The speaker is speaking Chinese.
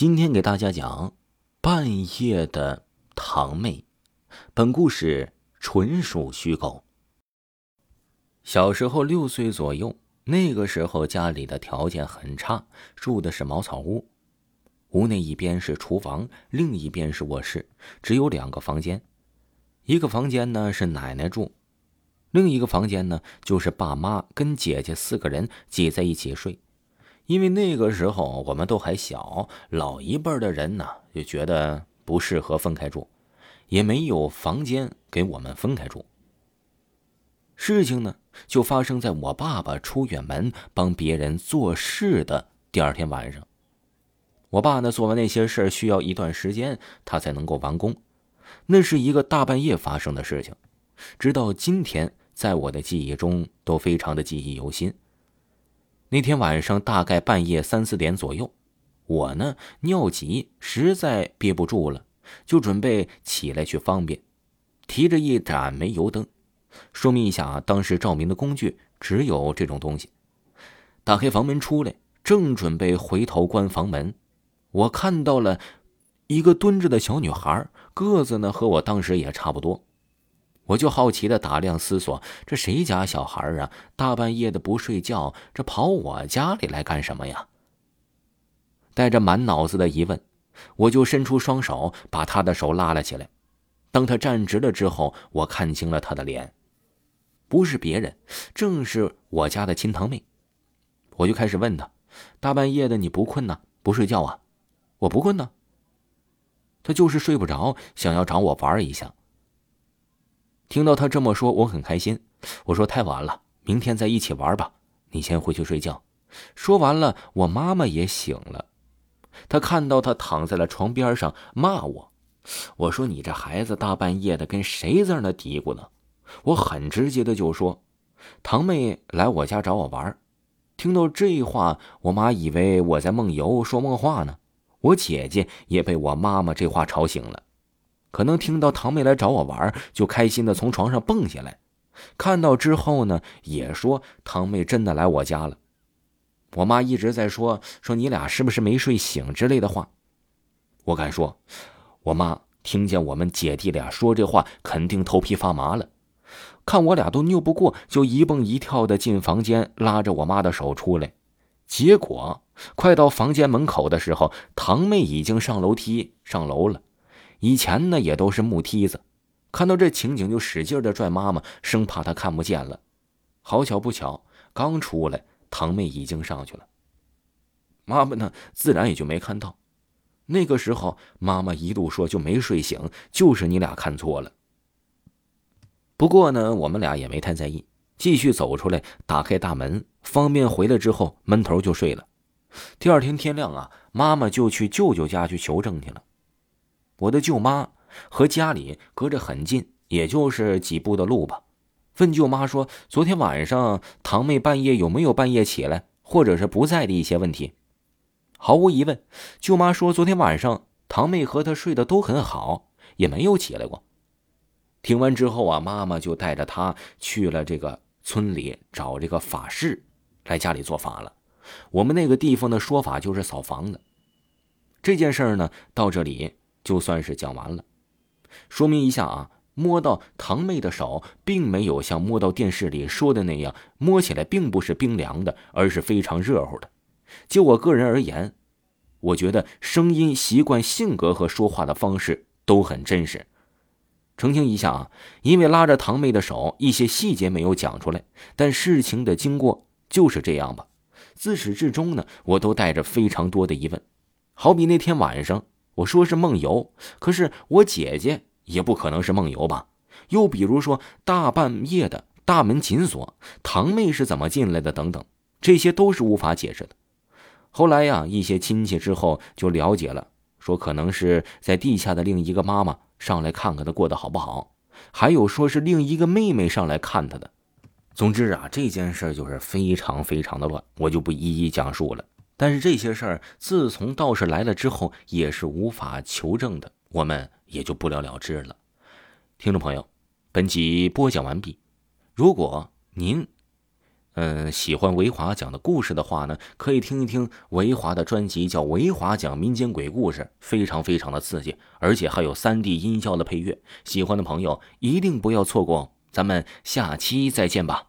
今天给大家讲半夜的堂妹。本故事纯属虚构。小时候六岁左右，那个时候家里的条件很差，住的是茅草屋。屋内一边是厨房，另一边是卧室，只有两个房间。一个房间呢是奶奶住，另一个房间呢就是爸妈跟姐姐四个人挤在一起睡。因为那个时候我们都还小，老一辈的人呢就觉得不适合分开住，也没有房间给我们分开住。事情呢就发生在我爸爸出远门帮别人做事的第二天晚上。我爸呢做完那些事需要一段时间，他才能够完工。那是一个大半夜发生的事情，直到今天，在我的记忆中都非常的记忆犹新。那天晚上大概半夜三四点左右，我呢尿急，实在憋不住了，就准备起来去方便，提着一盏煤油灯。说明一下啊，当时照明的工具只有这种东西。打开房门出来，正准备回头关房门，我看到了一个蹲着的小女孩，个子呢和我当时也差不多。我就好奇的打量思索，这谁家小孩啊？大半夜的不睡觉，这跑我家里来干什么呀？带着满脑子的疑问，我就伸出双手把他的手拉了起来。当他站直了之后，我看清了他的脸，不是别人，正是我家的亲堂妹。我就开始问他：“大半夜的你不困呐？不睡觉啊？”“我不困呢。”他就是睡不着，想要找我玩一下。听到他这么说，我很开心。我说：“太晚了，明天再一起玩吧。你先回去睡觉。”说完了，我妈妈也醒了。她看到他躺在了床边上，骂我。我说：“你这孩子大半夜的跟谁在那嘀咕呢？”我很直接的就说：“堂妹来我家找我玩。”听到这话，我妈以为我在梦游说梦话呢。我姐姐也被我妈妈这话吵醒了。可能听到堂妹来找我玩，就开心的从床上蹦下来。看到之后呢，也说堂妹真的来我家了。我妈一直在说说你俩是不是没睡醒之类的话。我敢说，我妈听见我们姐弟俩说这话，肯定头皮发麻了。看我俩都拗不过，就一蹦一跳的进房间，拉着我妈的手出来。结果快到房间门口的时候，堂妹已经上楼梯上楼了。以前呢，也都是木梯子，看到这情景就使劲的拽妈妈，生怕她看不见了。好巧不巧，刚出来，堂妹已经上去了。妈妈呢，自然也就没看到。那个时候，妈妈一度说就没睡醒，就是你俩看错了。不过呢，我们俩也没太在意，继续走出来，打开大门，方便回来之后，闷头就睡了。第二天天亮啊，妈妈就去舅舅家去求证去了。我的舅妈和家里隔着很近，也就是几步的路吧。问舅妈说：“昨天晚上堂妹半夜有没有半夜起来，或者是不在的一些问题？”毫无疑问，舅妈说昨天晚上堂妹和她睡得都很好，也没有起来过。听完之后啊，妈妈就带着她去了这个村里找这个法事，来家里做法了。我们那个地方的说法就是扫房子。这件事儿呢，到这里。就算是讲完了，说明一下啊，摸到堂妹的手，并没有像摸到电视里说的那样，摸起来并不是冰凉的，而是非常热乎的。就我个人而言，我觉得声音、习惯、性格和说话的方式都很真实。澄清一下啊，因为拉着堂妹的手，一些细节没有讲出来，但事情的经过就是这样吧。自始至终呢，我都带着非常多的疑问，好比那天晚上。我说是梦游，可是我姐姐也不可能是梦游吧？又比如说大半夜的大门紧锁，堂妹是怎么进来的？等等，这些都是无法解释的。后来呀，一些亲戚之后就了解了，说可能是在地下的另一个妈妈上来看看她过得好不好，还有说是另一个妹妹上来看她的。总之啊，这件事就是非常非常的乱，我就不一一讲述了。但是这些事儿自从道士来了之后，也是无法求证的，我们也就不了了之了。听众朋友，本集播讲完毕。如果您，嗯，喜欢维华讲的故事的话呢，可以听一听维华的专辑，叫《维华讲民间鬼故事》，非常非常的刺激，而且还有三 D 音效的配乐。喜欢的朋友一定不要错过，咱们下期再见吧。